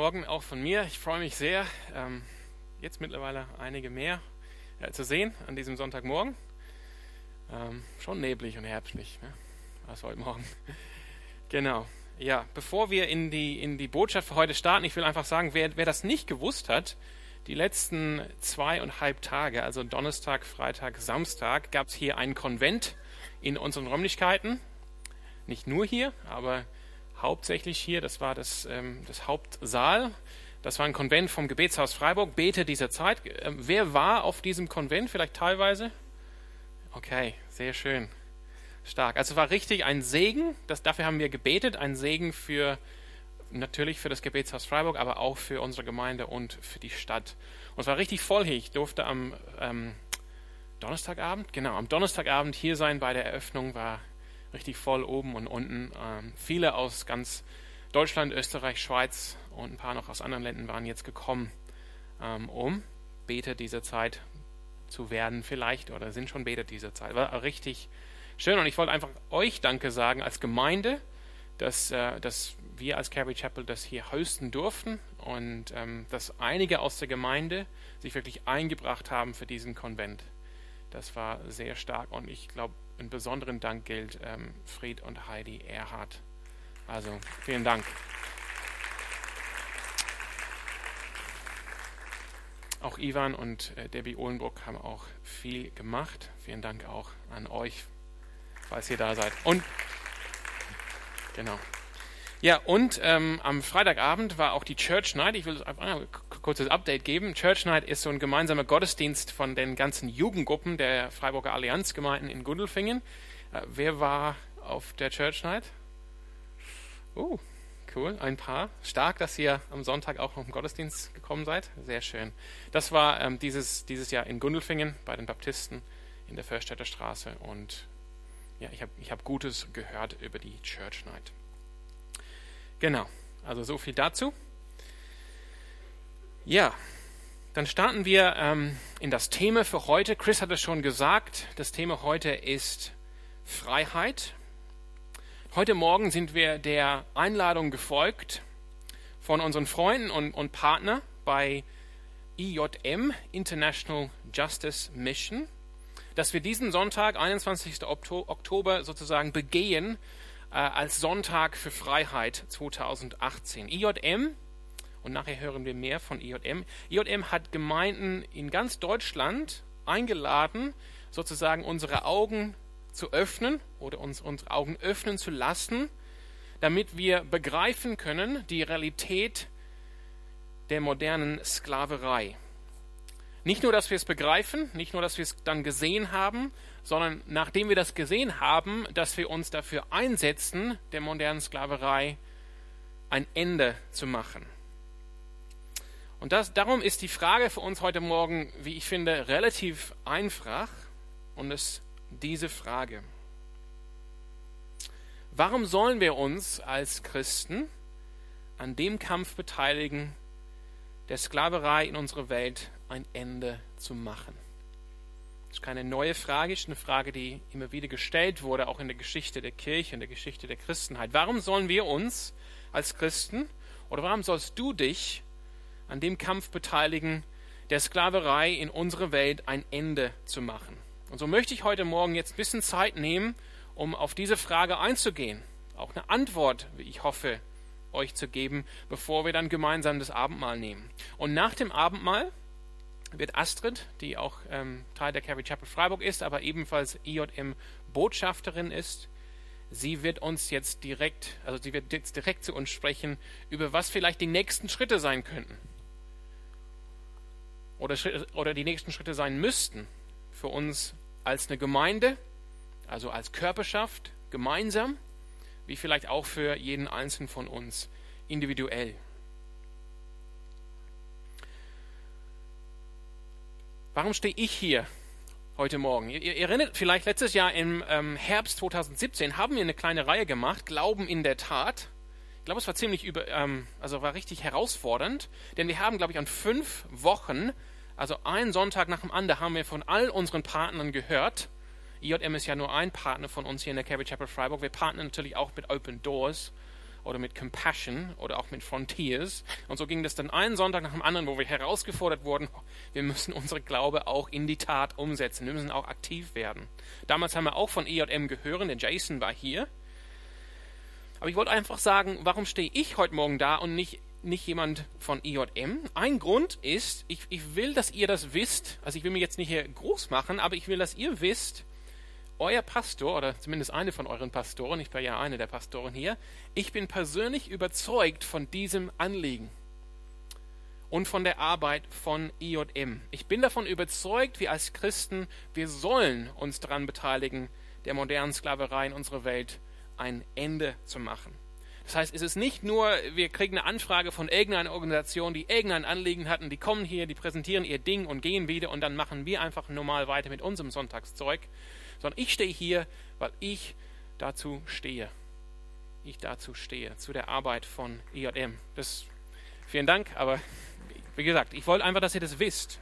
Morgen auch von mir. Ich freue mich sehr, ähm, jetzt mittlerweile einige mehr äh, zu sehen an diesem Sonntagmorgen. Ähm, schon neblig und herbstlich, ne? war es heute Morgen. genau. Ja, bevor wir in die, in die Botschaft für heute starten, ich will einfach sagen, wer, wer das nicht gewusst hat, die letzten zweieinhalb Tage, also Donnerstag, Freitag, Samstag, gab es hier einen Konvent in unseren Räumlichkeiten. Nicht nur hier, aber hauptsächlich hier. Das war das, ähm, das Hauptsaal. Das war ein Konvent vom Gebetshaus Freiburg, Bete dieser Zeit. Ähm, wer war auf diesem Konvent? Vielleicht teilweise? Okay, sehr schön. Stark. Also war richtig ein Segen. Das, dafür haben wir gebetet. Ein Segen für natürlich für das Gebetshaus Freiburg, aber auch für unsere Gemeinde und für die Stadt. Und es war richtig voll hier. Ich durfte am ähm, Donnerstagabend, genau, am Donnerstagabend hier sein bei der Eröffnung. War richtig voll oben und unten. Ähm, viele aus ganz Deutschland, Österreich, Schweiz und ein paar noch aus anderen Ländern waren jetzt gekommen, ähm, um Beter dieser Zeit zu werden, vielleicht, oder sind schon Beter dieser Zeit. War richtig schön und ich wollte einfach euch Danke sagen als Gemeinde, dass, äh, dass wir als Calvary Chapel das hier hosten durften und ähm, dass einige aus der Gemeinde sich wirklich eingebracht haben für diesen Konvent. Das war sehr stark und ich glaube, einen besonderen Dank gilt ähm, Fried und Heidi Erhardt. Also vielen Dank. Auch Ivan und äh, Debbie Ohlenbruck haben auch viel gemacht. Vielen Dank auch an euch, falls ihr da seid. Und genau. Ja, und ähm, am Freitagabend war auch die Church Night. Ich will einfach kurzes Update geben. Church Night ist so ein gemeinsamer Gottesdienst von den ganzen Jugendgruppen der Freiburger Allianzgemeinden in Gundelfingen. Äh, wer war auf der Church Night? Oh, cool, ein paar. Stark, dass ihr am Sonntag auch noch im Gottesdienst gekommen seid. Sehr schön. Das war ähm, dieses, dieses Jahr in Gundelfingen bei den Baptisten in der Förstädter Straße. Und ja, ich habe ich hab Gutes gehört über die Church Night. Genau, also so viel dazu. Ja, dann starten wir ähm, in das Thema für heute. Chris hat es schon gesagt, das Thema heute ist Freiheit. Heute Morgen sind wir der Einladung gefolgt von unseren Freunden und, und Partner bei IJM, International Justice Mission, dass wir diesen Sonntag, 21. Oktober, sozusagen begehen äh, als Sonntag für Freiheit 2018. IJM, und nachher hören wir mehr von IJM, IJM hat Gemeinden in ganz Deutschland eingeladen, sozusagen unsere Augen zu öffnen oder uns unsere Augen öffnen zu lassen, damit wir begreifen können die Realität der modernen Sklaverei. Nicht nur, dass wir es begreifen, nicht nur, dass wir es dann gesehen haben, sondern nachdem wir das gesehen haben, dass wir uns dafür einsetzen, der modernen Sklaverei ein Ende zu machen. Und das, darum ist die Frage für uns heute Morgen, wie ich finde, relativ einfach und es diese Frage. Warum sollen wir uns als Christen an dem Kampf beteiligen, der Sklaverei in unserer Welt ein Ende zu machen? Das ist keine neue Frage, es ist eine Frage, die immer wieder gestellt wurde, auch in der Geschichte der Kirche, in der Geschichte der Christenheit. Warum sollen wir uns als Christen oder warum sollst du dich an dem Kampf beteiligen, der Sklaverei in unserer Welt ein Ende zu machen? Und so möchte ich heute Morgen jetzt ein bisschen Zeit nehmen, um auf diese Frage einzugehen. Auch eine Antwort, wie ich hoffe, euch zu geben, bevor wir dann gemeinsam das Abendmahl nehmen. Und nach dem Abendmahl wird Astrid, die auch ähm, Teil der Calvary Chapel Freiburg ist, aber ebenfalls IJM Botschafterin ist, sie wird uns jetzt direkt, also sie wird jetzt direkt zu uns sprechen, über was vielleicht die nächsten Schritte sein könnten. Oder, oder die nächsten Schritte sein müssten für uns als eine Gemeinde, also als Körperschaft, gemeinsam, wie vielleicht auch für jeden Einzelnen von uns individuell. Warum stehe ich hier heute Morgen? Ihr, ihr, erinnert vielleicht letztes Jahr im ähm, Herbst 2017 haben wir eine kleine Reihe gemacht, Glauben in der Tat. Ich glaube, es war ziemlich über, ähm, also war richtig herausfordernd, denn wir haben, glaube ich, an fünf Wochen, also einen Sonntag nach dem anderen, haben wir von all unseren Partnern gehört. IJM ist ja nur ein Partner von uns hier in der Calvary Chapel Freiburg. Wir partnern natürlich auch mit Open Doors oder mit Compassion oder auch mit Frontiers. Und so ging das dann einen Sonntag nach dem anderen, wo wir herausgefordert wurden, wir müssen unsere Glaube auch in die Tat umsetzen. Wir müssen auch aktiv werden. Damals haben wir auch von EJM gehört, der Jason war hier. Aber ich wollte einfach sagen, warum stehe ich heute Morgen da und nicht, nicht jemand von EJM? Ein Grund ist, ich, ich will, dass ihr das wisst. Also ich will mich jetzt nicht hier groß machen, aber ich will, dass ihr wisst, euer Pastor oder zumindest eine von euren Pastoren, ich bin ja eine der Pastoren hier, ich bin persönlich überzeugt von diesem Anliegen und von der Arbeit von IJM. Ich bin davon überzeugt, wir als Christen, wir sollen uns daran beteiligen, der modernen Sklaverei in unserer Welt ein Ende zu machen. Das heißt, es ist nicht nur, wir kriegen eine Anfrage von irgendeiner Organisation, die irgendein Anliegen hatten, die kommen hier, die präsentieren ihr Ding und gehen wieder und dann machen wir einfach normal weiter mit unserem Sonntagszeug, sondern ich stehe hier, weil ich dazu stehe. Ich dazu stehe, zu der Arbeit von IJM. Das, vielen Dank, aber wie gesagt, ich wollte einfach, dass ihr das wisst.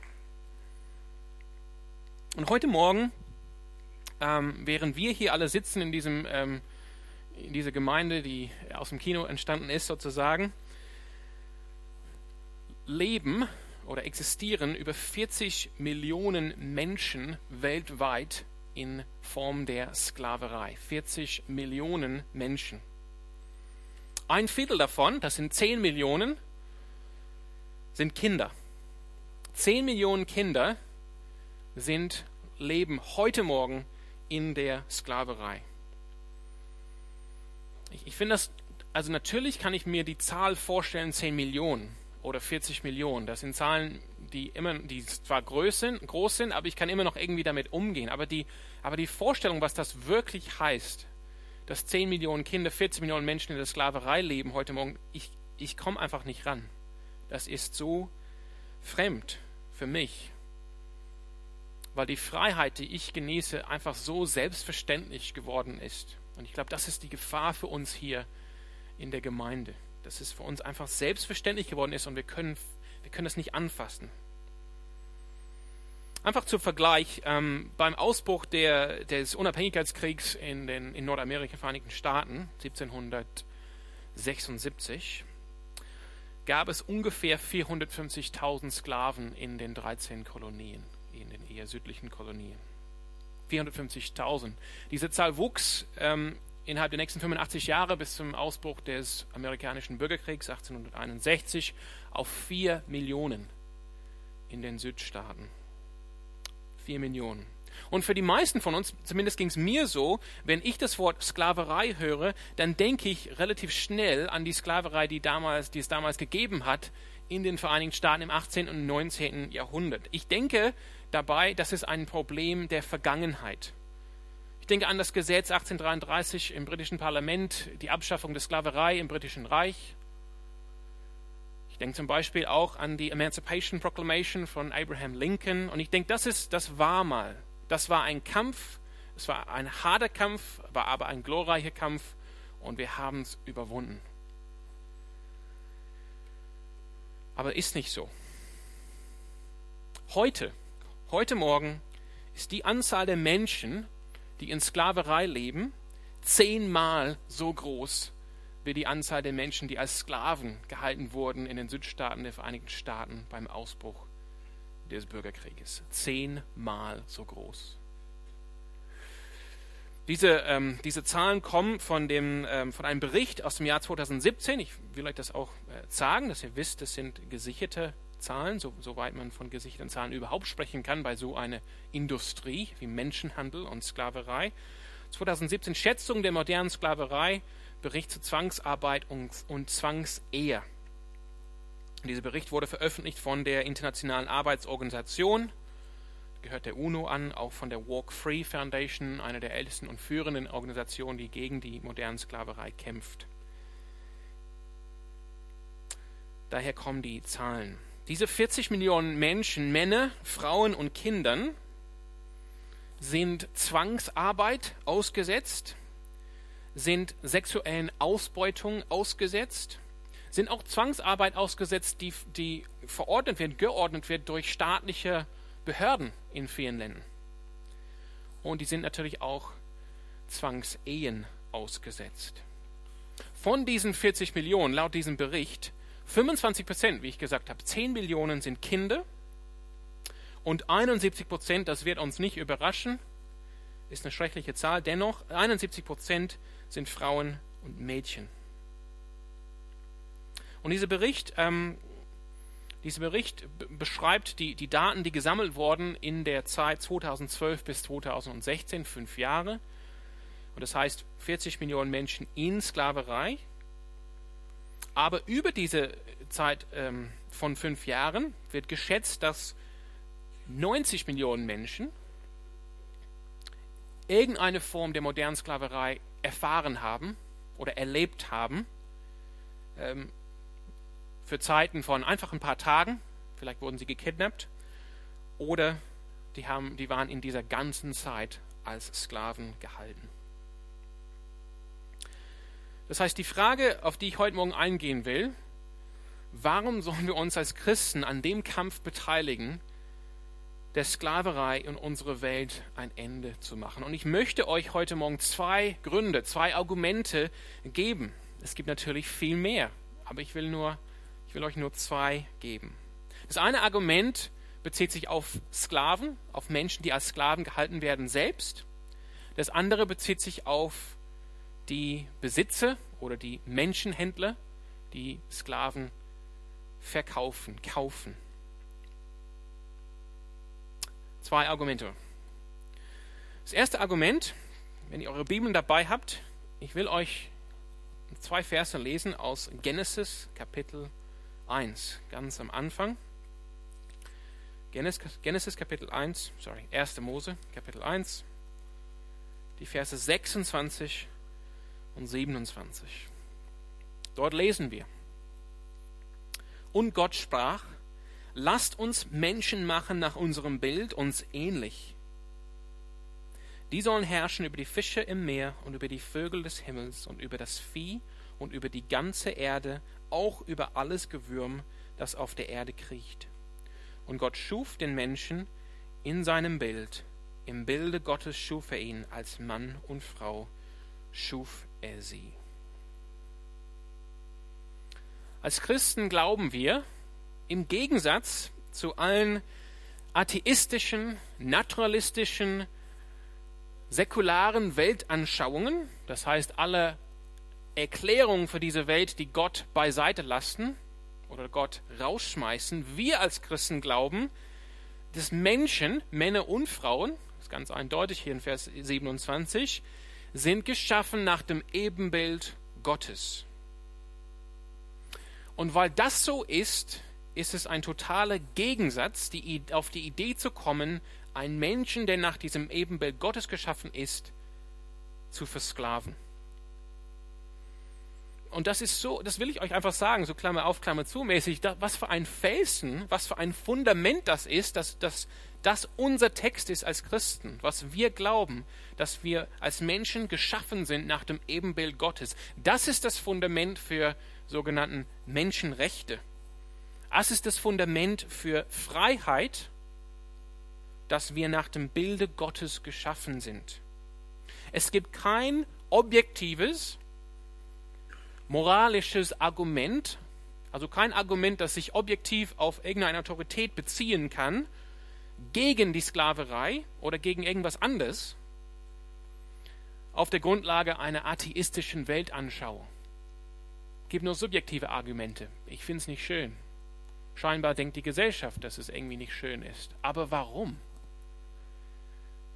Und heute Morgen, ähm, während wir hier alle sitzen in diesem, ähm, in dieser Gemeinde, die aus dem Kino entstanden ist, sozusagen, leben oder existieren über 40 Millionen Menschen weltweit in Form der Sklaverei. 40 Millionen Menschen. Ein Viertel davon, das sind 10 Millionen, sind Kinder. 10 Millionen Kinder sind, leben heute Morgen in der Sklaverei. Ich, ich finde das, also natürlich kann ich mir die Zahl vorstellen, 10 Millionen oder 40 Millionen. Das sind Zahlen, die immer, die zwar groß sind, groß sind, aber ich kann immer noch irgendwie damit umgehen. Aber die, aber die Vorstellung, was das wirklich heißt, dass 10 Millionen Kinder, 40 Millionen Menschen in der Sklaverei leben heute Morgen, ich, ich komme einfach nicht ran. Das ist so fremd für mich, weil die Freiheit, die ich genieße, einfach so selbstverständlich geworden ist. Und ich glaube, das ist die Gefahr für uns hier in der Gemeinde, dass es für uns einfach selbstverständlich geworden ist und wir können wir können das nicht anfassen. Einfach zum Vergleich, ähm, beim Ausbruch der, des Unabhängigkeitskriegs in den in Nordamerika, Vereinigten Staaten, 1776, gab es ungefähr 450.000 Sklaven in den 13 Kolonien, in den eher südlichen Kolonien. 450.000. Diese Zahl wuchs ähm, innerhalb der nächsten 85 Jahre bis zum Ausbruch des amerikanischen Bürgerkriegs 1861 auf 4 Millionen in den Südstaaten. 4 Millionen. Und für die meisten von uns, zumindest ging es mir so, wenn ich das Wort Sklaverei höre, dann denke ich relativ schnell an die Sklaverei, die, damals, die es damals gegeben hat in den Vereinigten Staaten im 18. und 19. Jahrhundert. Ich denke dabei, das ist ein Problem der Vergangenheit. Ich denke an das Gesetz 1833 im britischen Parlament, die Abschaffung der Sklaverei im britischen Reich. Ich denke zum Beispiel auch an die Emancipation Proclamation von Abraham Lincoln. Und ich denke, das ist, das war mal. Das war ein Kampf. Es war ein harter Kampf, war aber ein glorreicher Kampf. Und wir haben es überwunden. Aber ist nicht so. Heute, heute Morgen ist die Anzahl der Menschen die in Sklaverei leben, zehnmal so groß wie die Anzahl der Menschen, die als Sklaven gehalten wurden in den Südstaaten der Vereinigten Staaten beim Ausbruch des Bürgerkrieges. Zehnmal so groß. Diese, ähm, diese Zahlen kommen von, dem, ähm, von einem Bericht aus dem Jahr 2017. Ich will euch das auch äh, sagen, dass ihr wisst, das sind gesicherte Zahlen, so, soweit man von gesicherten Zahlen überhaupt sprechen kann bei so einer Industrie wie Menschenhandel und Sklaverei. 2017 Schätzung der modernen Sklaverei, Bericht zu Zwangsarbeit und, und Zwangsehe. Dieser Bericht wurde veröffentlicht von der Internationalen Arbeitsorganisation, gehört der UNO an, auch von der Walk Free Foundation, einer der ältesten und führenden Organisationen, die gegen die moderne Sklaverei kämpft. Daher kommen die Zahlen. Diese 40 Millionen Menschen, Männer, Frauen und Kindern, sind Zwangsarbeit ausgesetzt, sind sexuellen Ausbeutungen ausgesetzt, sind auch Zwangsarbeit ausgesetzt, die, die verordnet wird, geordnet wird durch staatliche Behörden in vielen Ländern. Und die sind natürlich auch Zwangsehen ausgesetzt. von diesen 40 Millionen, laut diesem Bericht, 25 Prozent, wie ich gesagt habe, 10 Millionen sind Kinder und 71 Prozent, das wird uns nicht überraschen, ist eine schreckliche Zahl, dennoch 71 Prozent sind Frauen und Mädchen. Und dieser Bericht, ähm, dieser Bericht beschreibt die, die Daten, die gesammelt wurden in der Zeit 2012 bis 2016, fünf Jahre. Und das heißt 40 Millionen Menschen in Sklaverei. Aber über diese Zeit ähm, von fünf Jahren wird geschätzt, dass 90 Millionen Menschen irgendeine Form der modernen Sklaverei erfahren haben oder erlebt haben. Ähm, für Zeiten von einfach ein paar Tagen, vielleicht wurden sie gekidnappt, oder die, haben, die waren in dieser ganzen Zeit als Sklaven gehalten. Das heißt, die Frage, auf die ich heute Morgen eingehen will, warum sollen wir uns als Christen an dem Kampf beteiligen, der Sklaverei in unserer Welt ein Ende zu machen? Und ich möchte euch heute Morgen zwei Gründe, zwei Argumente geben. Es gibt natürlich viel mehr, aber ich will nur ich will euch nur zwei geben. Das eine Argument bezieht sich auf Sklaven, auf Menschen, die als Sklaven gehalten werden selbst. Das andere bezieht sich auf die Besitzer oder die Menschenhändler, die Sklaven verkaufen, kaufen. Zwei Argumente. Das erste Argument, wenn ihr eure Bibeln dabei habt, ich will euch zwei Verse lesen aus Genesis Kapitel 1, ganz am Anfang. Genesis, Kapitel 1, sorry, 1. Mose Kapitel 1, die Verse 26 und 27. Dort lesen wir. Und Gott sprach, lasst uns Menschen machen nach unserem Bild, uns ähnlich. Die sollen herrschen über die Fische im Meer und über die Vögel des Himmels und über das Vieh und über die ganze Erde auch über alles Gewürm, das auf der Erde kriecht. Und Gott schuf den Menschen in seinem Bild. Im Bilde Gottes schuf er ihn, als Mann und Frau schuf er sie. Als Christen glauben wir, im Gegensatz zu allen atheistischen, naturalistischen, säkularen Weltanschauungen, das heißt alle Erklärung für diese Welt, die Gott beiseite lassen oder Gott rausschmeißen. Wir als Christen glauben, dass Menschen, Männer und Frauen, das ist ganz eindeutig hier in Vers 27, sind geschaffen nach dem Ebenbild Gottes. Und weil das so ist, ist es ein totaler Gegensatz, die, auf die Idee zu kommen, einen Menschen, der nach diesem Ebenbild Gottes geschaffen ist, zu versklaven. Und das ist so, das will ich euch einfach sagen, so Klammer auf, Klammer zu mäßig, da, was für ein Felsen, was für ein Fundament das ist, dass, dass das unser Text ist als Christen, was wir glauben, dass wir als Menschen geschaffen sind nach dem Ebenbild Gottes. Das ist das Fundament für sogenannten Menschenrechte. Das ist das Fundament für Freiheit, dass wir nach dem Bilde Gottes geschaffen sind. Es gibt kein objektives, moralisches Argument, also kein Argument, das sich objektiv auf irgendeine Autorität beziehen kann, gegen die Sklaverei oder gegen irgendwas anderes, auf der Grundlage einer atheistischen Weltanschauung. Es gibt nur subjektive Argumente. Ich finde es nicht schön. Scheinbar denkt die Gesellschaft, dass es irgendwie nicht schön ist. Aber warum?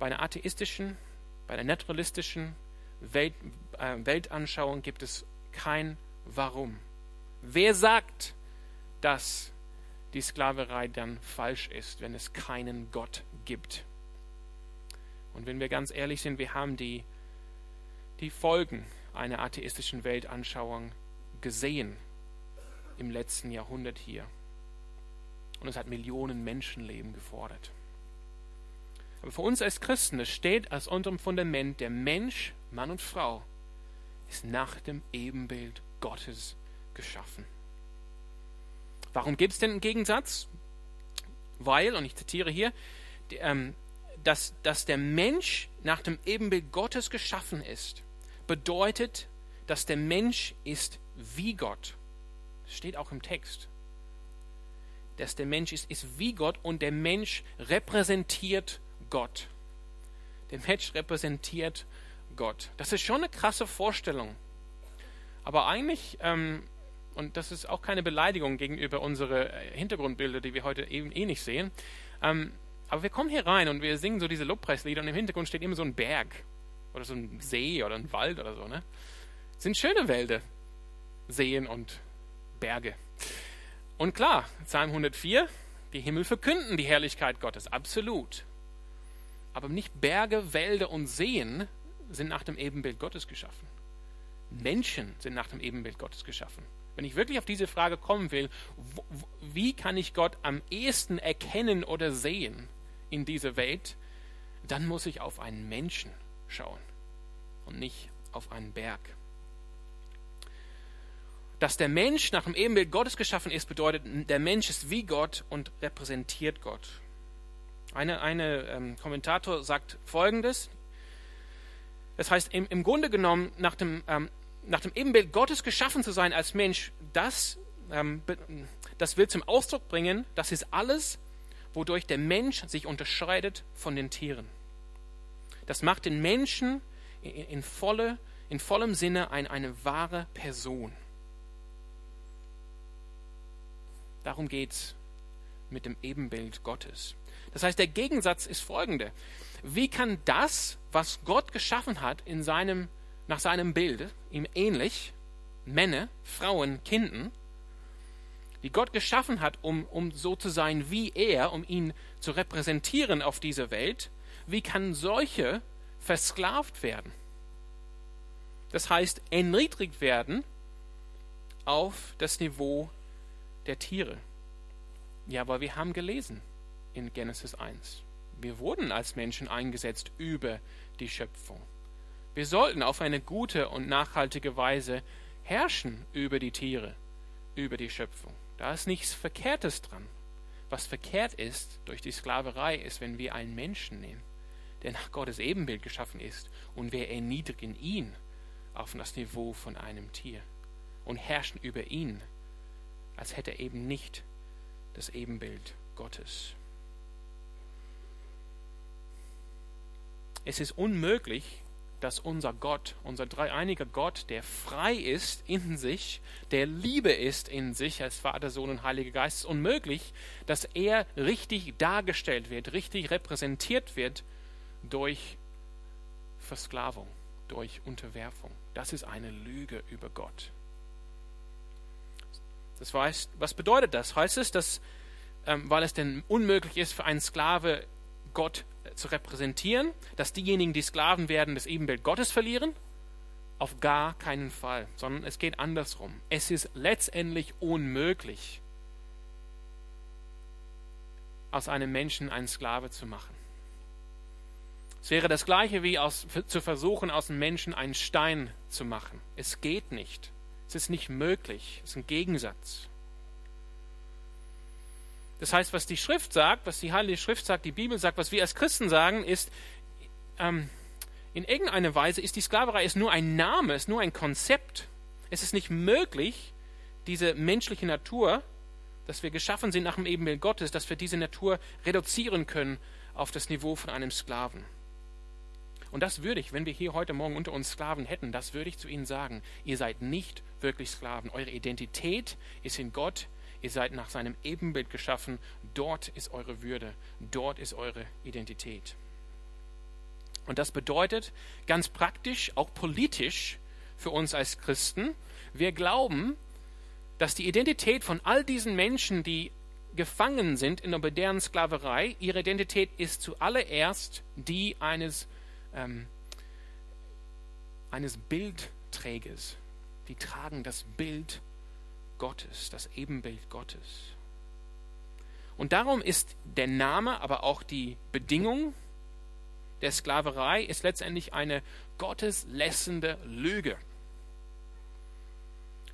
Bei einer atheistischen, bei einer naturalistischen Welt, äh, Weltanschauung gibt es kein Warum. Wer sagt, dass die Sklaverei dann falsch ist, wenn es keinen Gott gibt? Und wenn wir ganz ehrlich sind, wir haben die, die Folgen einer atheistischen Weltanschauung gesehen im letzten Jahrhundert hier. Und es hat Millionen Menschenleben gefordert. Aber für uns als Christen, steht als unterem Fundament der Mensch, Mann und Frau, ist nach dem Ebenbild Gottes geschaffen. Warum gibt es denn einen Gegensatz? Weil, und ich zitiere hier, ähm, dass, dass der Mensch nach dem Ebenbild Gottes geschaffen ist, bedeutet, dass der Mensch ist wie Gott. Das steht auch im Text. Dass der Mensch ist, ist wie Gott und der Mensch repräsentiert Gott. Der Mensch repräsentiert Gott. Das ist schon eine krasse Vorstellung. Aber eigentlich, ähm, und das ist auch keine Beleidigung gegenüber unseren äh, Hintergrundbilder, die wir heute eben eh nicht sehen, ähm, aber wir kommen hier rein und wir singen so diese Lobpreislieder und im Hintergrund steht immer so ein Berg oder so ein See oder ein Wald oder so. Ne? Sind schöne Wälder, Seen und Berge. Und klar, Psalm 104, die Himmel verkünden die Herrlichkeit Gottes, absolut. Aber nicht Berge, Wälder und Seen sind nach dem Ebenbild Gottes geschaffen. Menschen sind nach dem Ebenbild Gottes geschaffen. Wenn ich wirklich auf diese Frage kommen will, wie kann ich Gott am ehesten erkennen oder sehen in dieser Welt, dann muss ich auf einen Menschen schauen und nicht auf einen Berg. Dass der Mensch nach dem Ebenbild Gottes geschaffen ist, bedeutet, der Mensch ist wie Gott und repräsentiert Gott. Eine, eine ähm, Kommentator sagt Folgendes. Das heißt, im, im Grunde genommen, nach dem, ähm, nach dem Ebenbild Gottes geschaffen zu sein als Mensch, das, ähm, das will zum Ausdruck bringen, das ist alles, wodurch der Mensch sich unterscheidet von den Tieren. Das macht den Menschen in, volle, in vollem Sinne ein, eine wahre Person. Darum geht es mit dem Ebenbild Gottes. Das heißt, der Gegensatz ist folgende. Wie kann das, was Gott geschaffen hat, in seinem, nach seinem Bild, ihm ähnlich, Männer, Frauen, Kinder, die Gott geschaffen hat, um, um so zu sein wie er, um ihn zu repräsentieren auf dieser Welt, wie kann solche versklavt werden? Das heißt, erniedrigt werden auf das Niveau der Tiere. Ja, aber wir haben gelesen in Genesis 1. Wir wurden als Menschen eingesetzt über die Schöpfung. Wir sollten auf eine gute und nachhaltige Weise herrschen über die Tiere, über die Schöpfung. Da ist nichts Verkehrtes dran. Was verkehrt ist durch die Sklaverei, ist, wenn wir einen Menschen nehmen, der nach Gottes Ebenbild geschaffen ist, und wir erniedrigen ihn auf das Niveau von einem Tier und herrschen über ihn, als hätte er eben nicht das Ebenbild Gottes. Es ist unmöglich, dass unser Gott, unser dreieiniger Gott, der frei ist in sich, der Liebe ist in sich als Vater, Sohn und Heiliger Geist, ist unmöglich, dass er richtig dargestellt wird, richtig repräsentiert wird durch Versklavung, durch Unterwerfung. Das ist eine Lüge über Gott. Das heißt, was bedeutet das? Heißt es, dass, ähm, weil es denn unmöglich ist für einen Sklave, Gott zu repräsentieren, dass diejenigen, die Sklaven werden, das Ebenbild Gottes verlieren? Auf gar keinen Fall, sondern es geht andersrum. Es ist letztendlich unmöglich, aus einem Menschen einen Sklave zu machen. Es wäre das gleiche wie aus, zu versuchen, aus einem Menschen einen Stein zu machen. Es geht nicht. Es ist nicht möglich. Es ist ein Gegensatz. Das heißt, was die Schrift sagt, was die Heilige Schrift sagt, die Bibel sagt, was wir als Christen sagen, ist, ähm, in irgendeiner Weise ist die Sklaverei ist nur ein Name, ist nur ein Konzept. Es ist nicht möglich, diese menschliche Natur, dass wir geschaffen sind nach dem Ebenbild Gottes, dass wir diese Natur reduzieren können auf das Niveau von einem Sklaven. Und das würde ich, wenn wir hier heute Morgen unter uns Sklaven hätten, das würde ich zu ihnen sagen. Ihr seid nicht wirklich Sklaven. Eure Identität ist in Gott, Ihr seid nach seinem Ebenbild geschaffen. Dort ist eure Würde. Dort ist eure Identität. Und das bedeutet ganz praktisch, auch politisch für uns als Christen, wir glauben, dass die Identität von all diesen Menschen, die gefangen sind in der modernen Sklaverei, ihre Identität ist zuallererst die eines, ähm, eines Bildträgers. Die tragen das Bild Gottes, das Ebenbild Gottes. Und darum ist der Name, aber auch die Bedingung der Sklaverei ist letztendlich eine gotteslässende Lüge.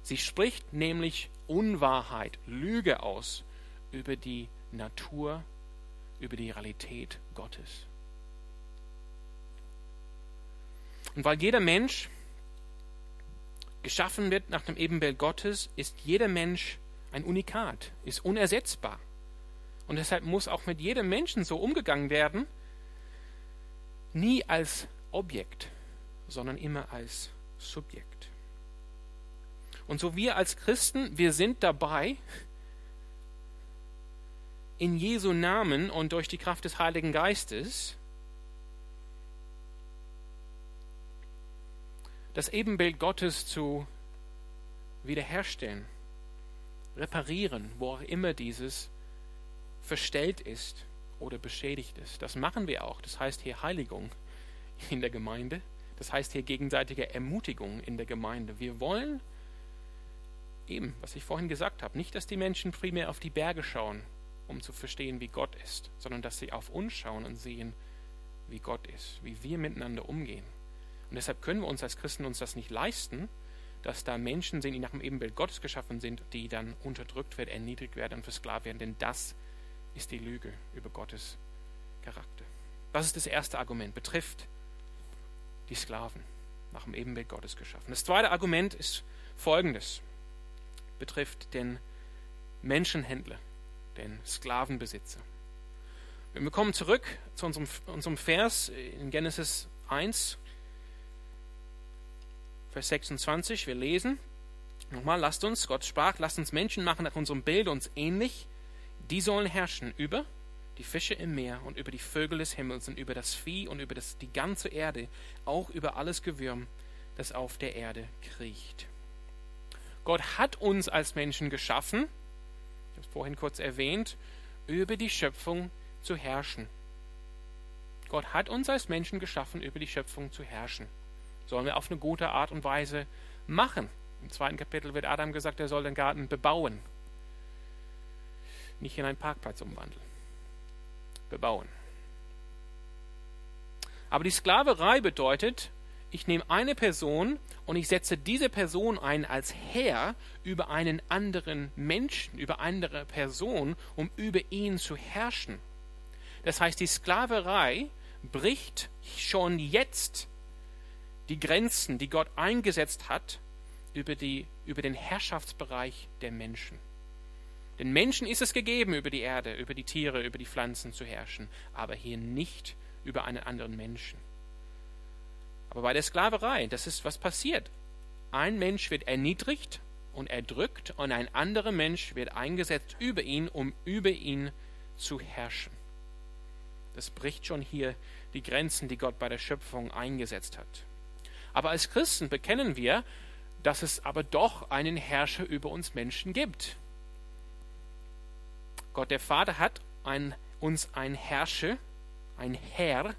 Sie spricht nämlich Unwahrheit, Lüge aus über die Natur, über die Realität Gottes. Und weil jeder Mensch geschaffen wird nach dem Ebenbild Gottes, ist jeder Mensch ein Unikat, ist unersetzbar. Und deshalb muss auch mit jedem Menschen so umgegangen werden, nie als Objekt, sondern immer als Subjekt. Und so wir als Christen, wir sind dabei, in Jesu Namen und durch die Kraft des Heiligen Geistes das Ebenbild Gottes zu wiederherstellen, reparieren, wo auch immer dieses verstellt ist oder beschädigt ist. Das machen wir auch. Das heißt hier Heiligung in der Gemeinde. Das heißt hier gegenseitige Ermutigung in der Gemeinde. Wir wollen eben, was ich vorhin gesagt habe, nicht, dass die Menschen primär auf die Berge schauen, um zu verstehen, wie Gott ist, sondern dass sie auf uns schauen und sehen, wie Gott ist, wie wir miteinander umgehen. Und deshalb können wir uns als Christen uns das nicht leisten, dass da Menschen sind, die nach dem Ebenbild Gottes geschaffen sind, die dann unterdrückt werden, erniedrigt werden und versklavt werden. Denn das ist die Lüge über Gottes Charakter. Das ist das erste Argument, betrifft die Sklaven, nach dem Ebenbild Gottes geschaffen. Das zweite Argument ist folgendes, betrifft den Menschenhändler, den Sklavenbesitzer. Wir kommen zurück zu unserem, unserem Vers in Genesis 1, Vers 26, wir lesen. Nochmal, lasst uns, Gott sprach, lasst uns Menschen machen nach unserem Bild uns ähnlich. Die sollen herrschen über die Fische im Meer und über die Vögel des Himmels und über das Vieh und über das, die ganze Erde, auch über alles Gewürm, das auf der Erde kriecht. Gott hat uns als Menschen geschaffen, ich habe es vorhin kurz erwähnt, über die Schöpfung zu herrschen. Gott hat uns als Menschen geschaffen, über die Schöpfung zu herrschen sollen wir auf eine gute Art und Weise machen. Im zweiten Kapitel wird Adam gesagt, er soll den Garten bebauen, nicht in einen Parkplatz umwandeln. Bebauen. Aber die Sklaverei bedeutet, ich nehme eine Person und ich setze diese Person ein als Herr über einen anderen Menschen, über andere Person, um über ihn zu herrschen. Das heißt, die Sklaverei bricht schon jetzt die Grenzen, die Gott eingesetzt hat, über, die, über den Herrschaftsbereich der Menschen. Den Menschen ist es gegeben, über die Erde, über die Tiere, über die Pflanzen zu herrschen, aber hier nicht über einen anderen Menschen. Aber bei der Sklaverei, das ist was passiert. Ein Mensch wird erniedrigt und erdrückt und ein anderer Mensch wird eingesetzt über ihn, um über ihn zu herrschen. Das bricht schon hier die Grenzen, die Gott bei der Schöpfung eingesetzt hat. Aber als Christen bekennen wir, dass es aber doch einen Herrscher über uns Menschen gibt. Gott der Vater hat ein, uns ein Herrscher, ein Herr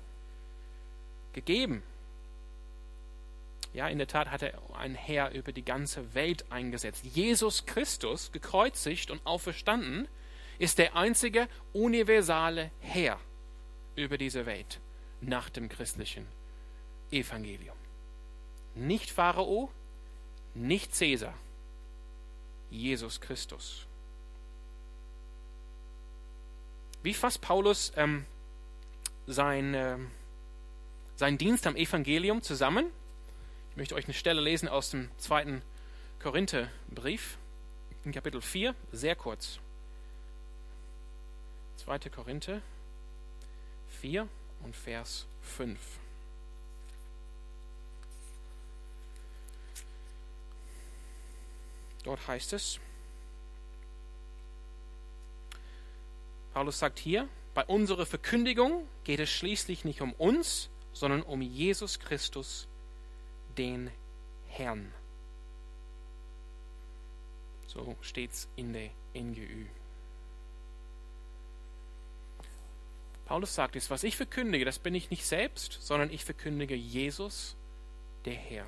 gegeben. Ja, in der Tat hat er ein Herr über die ganze Welt eingesetzt. Jesus Christus, gekreuzigt und auferstanden, ist der einzige universale Herr über diese Welt nach dem christlichen Evangelium. Nicht Pharao, nicht Cäsar, Jesus Christus. Wie fasst Paulus ähm, sein, äh, seinen Dienst am Evangelium zusammen? Ich möchte euch eine Stelle lesen aus dem zweiten Korintherbrief, in Kapitel 4, sehr kurz. 2. Korinther 4 und Vers 5. Dort heißt es, Paulus sagt hier, bei unserer Verkündigung geht es schließlich nicht um uns, sondern um Jesus Christus, den Herrn. So steht es in der NGÜ. Paulus sagt es, was ich verkündige, das bin ich nicht selbst, sondern ich verkündige Jesus, der Herr.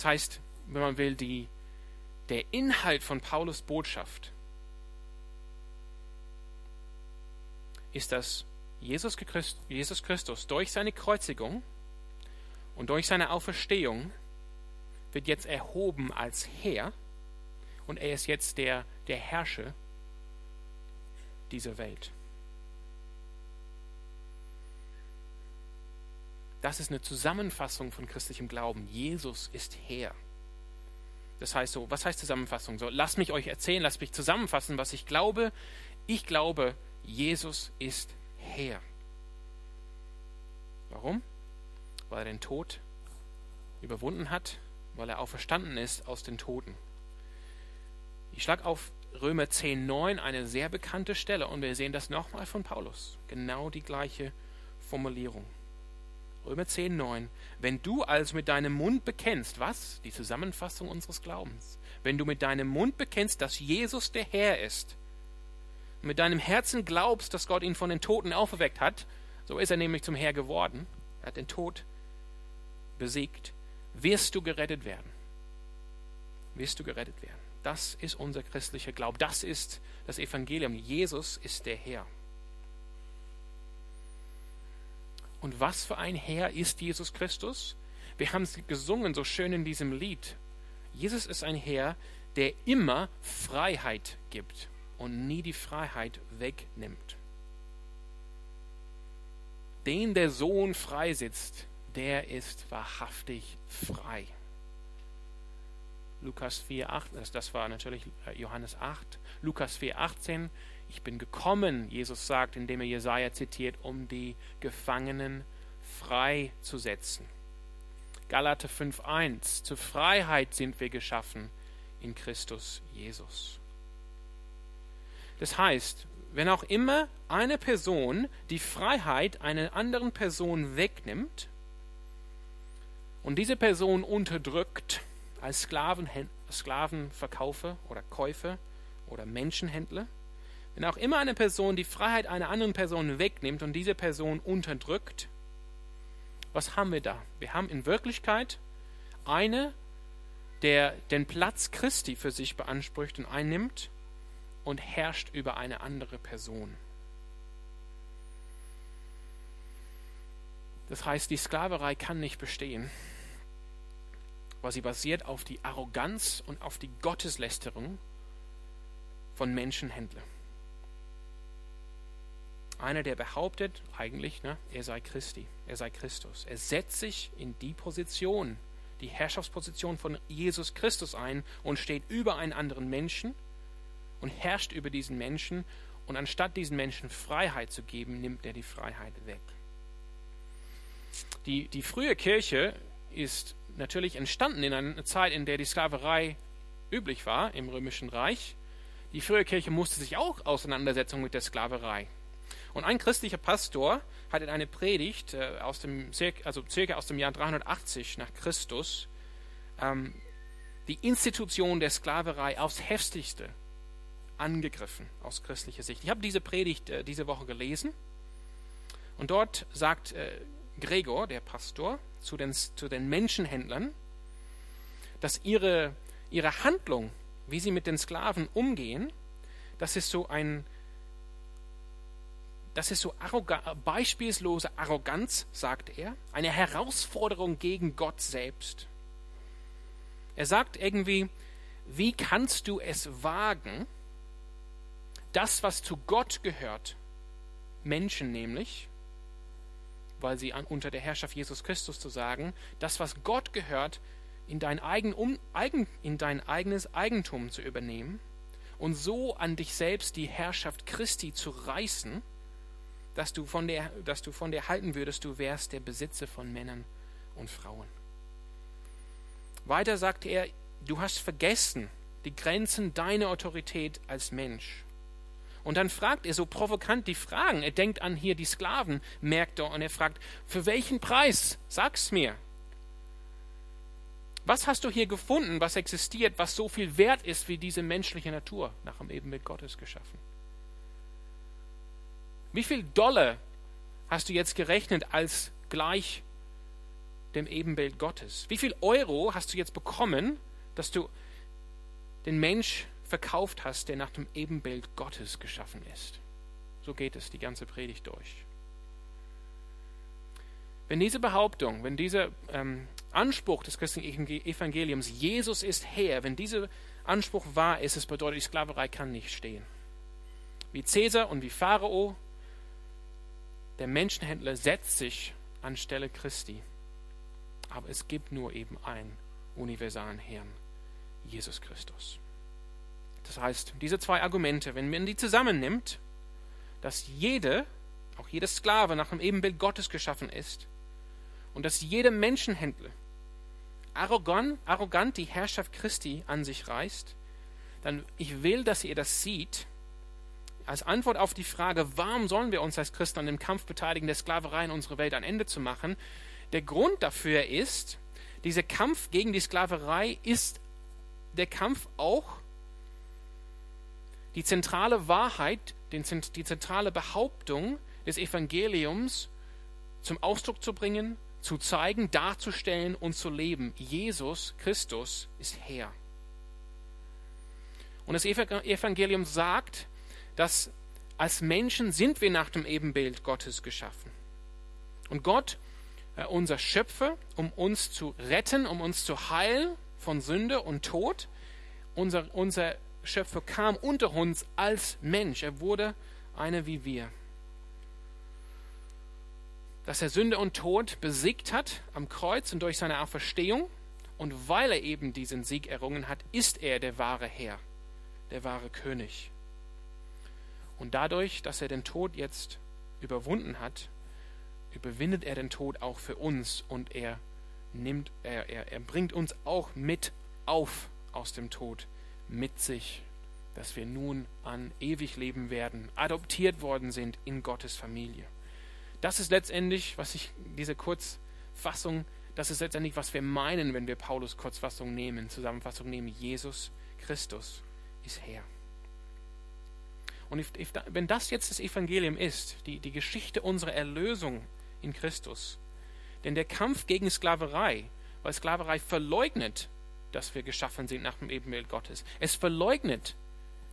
Das heißt, wenn man will, die, der Inhalt von Paulus Botschaft ist, dass Jesus, Christus durch seine Kreuzigung und durch seine Auferstehung wird jetzt erhoben als Herr und er ist jetzt der, der Herrscher dieser Welt. Das ist eine Zusammenfassung von christlichem Glauben. Jesus ist Herr. Das heißt so, was heißt Zusammenfassung? So, lasst mich euch erzählen, lasst mich zusammenfassen, was ich glaube. Ich glaube, Jesus ist Herr. Warum? Weil er den Tod überwunden hat, weil er auferstanden ist aus den Toten. Ich schlage auf Römer 10,9 eine sehr bekannte Stelle und wir sehen das nochmal von Paulus. Genau die gleiche Formulierung. Römer 10,9. Wenn du also mit deinem Mund bekennst, was? Die Zusammenfassung unseres Glaubens. Wenn du mit deinem Mund bekennst, dass Jesus der Herr ist, mit deinem Herzen glaubst, dass Gott ihn von den Toten auferweckt hat, so ist er nämlich zum Herr geworden, er hat den Tod besiegt, wirst du gerettet werden. Wirst du gerettet werden. Das ist unser christlicher Glaube. Das ist das Evangelium. Jesus ist der Herr. Und was für ein Herr ist Jesus Christus? Wir haben es gesungen so schön in diesem Lied. Jesus ist ein Herr, der immer Freiheit gibt und nie die Freiheit wegnimmt. Den der Sohn freisitzt, der ist wahrhaftig frei. Lukas 4, 8, das war natürlich Johannes 8. Lukas 4, 18, ich bin gekommen, Jesus sagt, indem er Jesaja zitiert, um die Gefangenen frei zu setzen. Galater 5, 1, zur Freiheit sind wir geschaffen in Christus Jesus. Das heißt, wenn auch immer eine Person die Freiheit einer anderen Person wegnimmt und diese Person unterdrückt, als Sklaven, Sklavenverkaufer oder Käufer oder Menschenhändler. Wenn auch immer eine Person die Freiheit einer anderen Person wegnimmt und diese Person unterdrückt, was haben wir da? Wir haben in Wirklichkeit eine, der den Platz Christi für sich beansprucht und einnimmt und herrscht über eine andere Person. Das heißt, die Sklaverei kann nicht bestehen, weil sie basiert auf die Arroganz und auf die Gotteslästerung von Menschenhändlern. Einer, der behauptet, eigentlich, ne, er sei Christi, er sei Christus. Er setzt sich in die Position, die Herrschaftsposition von Jesus Christus ein und steht über einen anderen Menschen und herrscht über diesen Menschen. Und anstatt diesen Menschen Freiheit zu geben, nimmt er die Freiheit weg. Die, die frühe Kirche ist natürlich entstanden in einer Zeit, in der die Sklaverei üblich war im Römischen Reich. Die frühe Kirche musste sich auch auseinandersetzen mit der Sklaverei. Und ein christlicher Pastor hat in einer Predigt äh, aus dem, also circa aus dem Jahr 380 nach Christus ähm, die Institution der Sklaverei aufs heftigste angegriffen aus christlicher Sicht. Ich habe diese Predigt äh, diese Woche gelesen und dort sagt äh, Gregor, der Pastor, zu den, zu den Menschenhändlern, dass ihre, ihre Handlung, wie sie mit den Sklaven umgehen, das ist so ein, das ist so arroga beispiellose Arroganz, sagt er, eine Herausforderung gegen Gott selbst. Er sagt irgendwie, wie kannst du es wagen, das, was zu Gott gehört, Menschen nämlich, weil sie an, unter der Herrschaft Jesus Christus zu sagen, das, was Gott gehört, in dein, eigen, um, eigen, in dein eigenes Eigentum zu übernehmen und so an dich selbst die Herrschaft Christi zu reißen, dass du von der, dass du von der halten würdest, du wärst der Besitzer von Männern und Frauen. Weiter sagt er, du hast vergessen die Grenzen deiner Autorität als Mensch und dann fragt er so provokant die Fragen. Er denkt an hier die Sklavenmärkte und er fragt, für welchen Preis? Sag's mir. Was hast du hier gefunden, was existiert, was so viel wert ist wie diese menschliche Natur, nach dem Ebenbild Gottes geschaffen? Wie viel Dollar hast du jetzt gerechnet als gleich dem Ebenbild Gottes? Wie viel Euro hast du jetzt bekommen, dass du den Mensch verkauft hast, der nach dem Ebenbild Gottes geschaffen ist. So geht es die ganze Predigt durch. Wenn diese Behauptung, wenn dieser ähm, Anspruch des christlichen Evangeliums, Jesus ist Herr, wenn dieser Anspruch wahr ist, es bedeutet, die Sklaverei kann nicht stehen. Wie Cäsar und wie Pharao, der Menschenhändler setzt sich anstelle Christi. Aber es gibt nur eben einen universalen Herrn, Jesus Christus. Das heißt, diese zwei Argumente, wenn man die zusammennimmt, dass jede, auch jede Sklave nach dem Ebenbild Gottes geschaffen ist und dass jeder Menschenhändler arrogant, arrogant die Herrschaft Christi an sich reißt, dann ich will, dass ihr das sieht, als Antwort auf die Frage, warum sollen wir uns als Christen an dem Kampf beteiligen, der Sklaverei in unserer Welt ein Ende zu machen, der Grund dafür ist, dieser Kampf gegen die Sklaverei ist der Kampf auch die zentrale Wahrheit, die zentrale Behauptung des Evangeliums zum Ausdruck zu bringen, zu zeigen, darzustellen und zu leben. Jesus Christus ist Herr. Und das Evangelium sagt, dass als Menschen sind wir nach dem Ebenbild Gottes geschaffen. Und Gott, äh, unser Schöpfer, um uns zu retten, um uns zu heilen von Sünde und Tod, unser, unser Schöpfer kam unter uns als Mensch. Er wurde einer wie wir. Dass er Sünde und Tod besiegt hat am Kreuz und durch seine Auferstehung. Und weil er eben diesen Sieg errungen hat, ist er der wahre Herr, der wahre König. Und dadurch, dass er den Tod jetzt überwunden hat, überwindet er den Tod auch für uns und er nimmt, er, er, er bringt uns auch mit auf aus dem Tod mit sich, dass wir nun an ewig leben werden, adoptiert worden sind in Gottes Familie. Das ist letztendlich, was ich, diese Kurzfassung, das ist letztendlich, was wir meinen, wenn wir Paulus Kurzfassung nehmen, Zusammenfassung nehmen. Jesus Christus ist Herr. Und wenn das jetzt das Evangelium ist, die, die Geschichte unserer Erlösung in Christus, denn der Kampf gegen Sklaverei, weil Sklaverei verleugnet dass wir geschaffen sind nach dem Ebenbild Gottes. Es verleugnet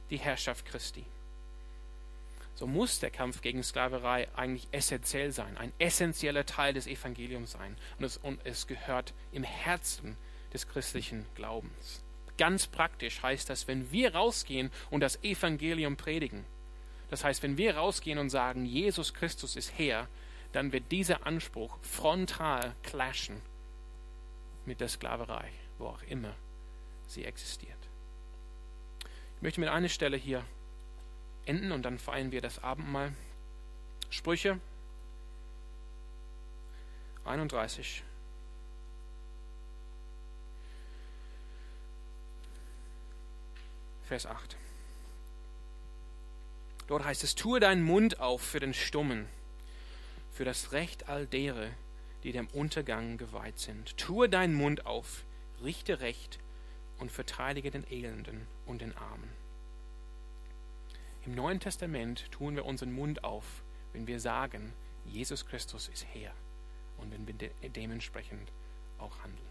die Herrschaft Christi. So muss der Kampf gegen Sklaverei eigentlich essentiell sein, ein essentieller Teil des Evangeliums sein. Und es, und es gehört im Herzen des christlichen Glaubens. Ganz praktisch heißt das, wenn wir rausgehen und das Evangelium predigen, das heißt, wenn wir rausgehen und sagen, Jesus Christus ist Herr, dann wird dieser Anspruch frontal clashen mit der Sklaverei wo auch immer sie existiert. Ich möchte mit einer Stelle hier enden und dann feiern wir das Abendmahl. Sprüche 31. Vers 8. Dort heißt es, tue deinen Mund auf für den Stummen, für das Recht all derer, die dem Untergang geweiht sind. Tue deinen Mund auf richte Recht und verteidige den Elenden und den Armen. Im Neuen Testament tun wir unseren Mund auf, wenn wir sagen, Jesus Christus ist Herr und wenn wir de dementsprechend auch handeln.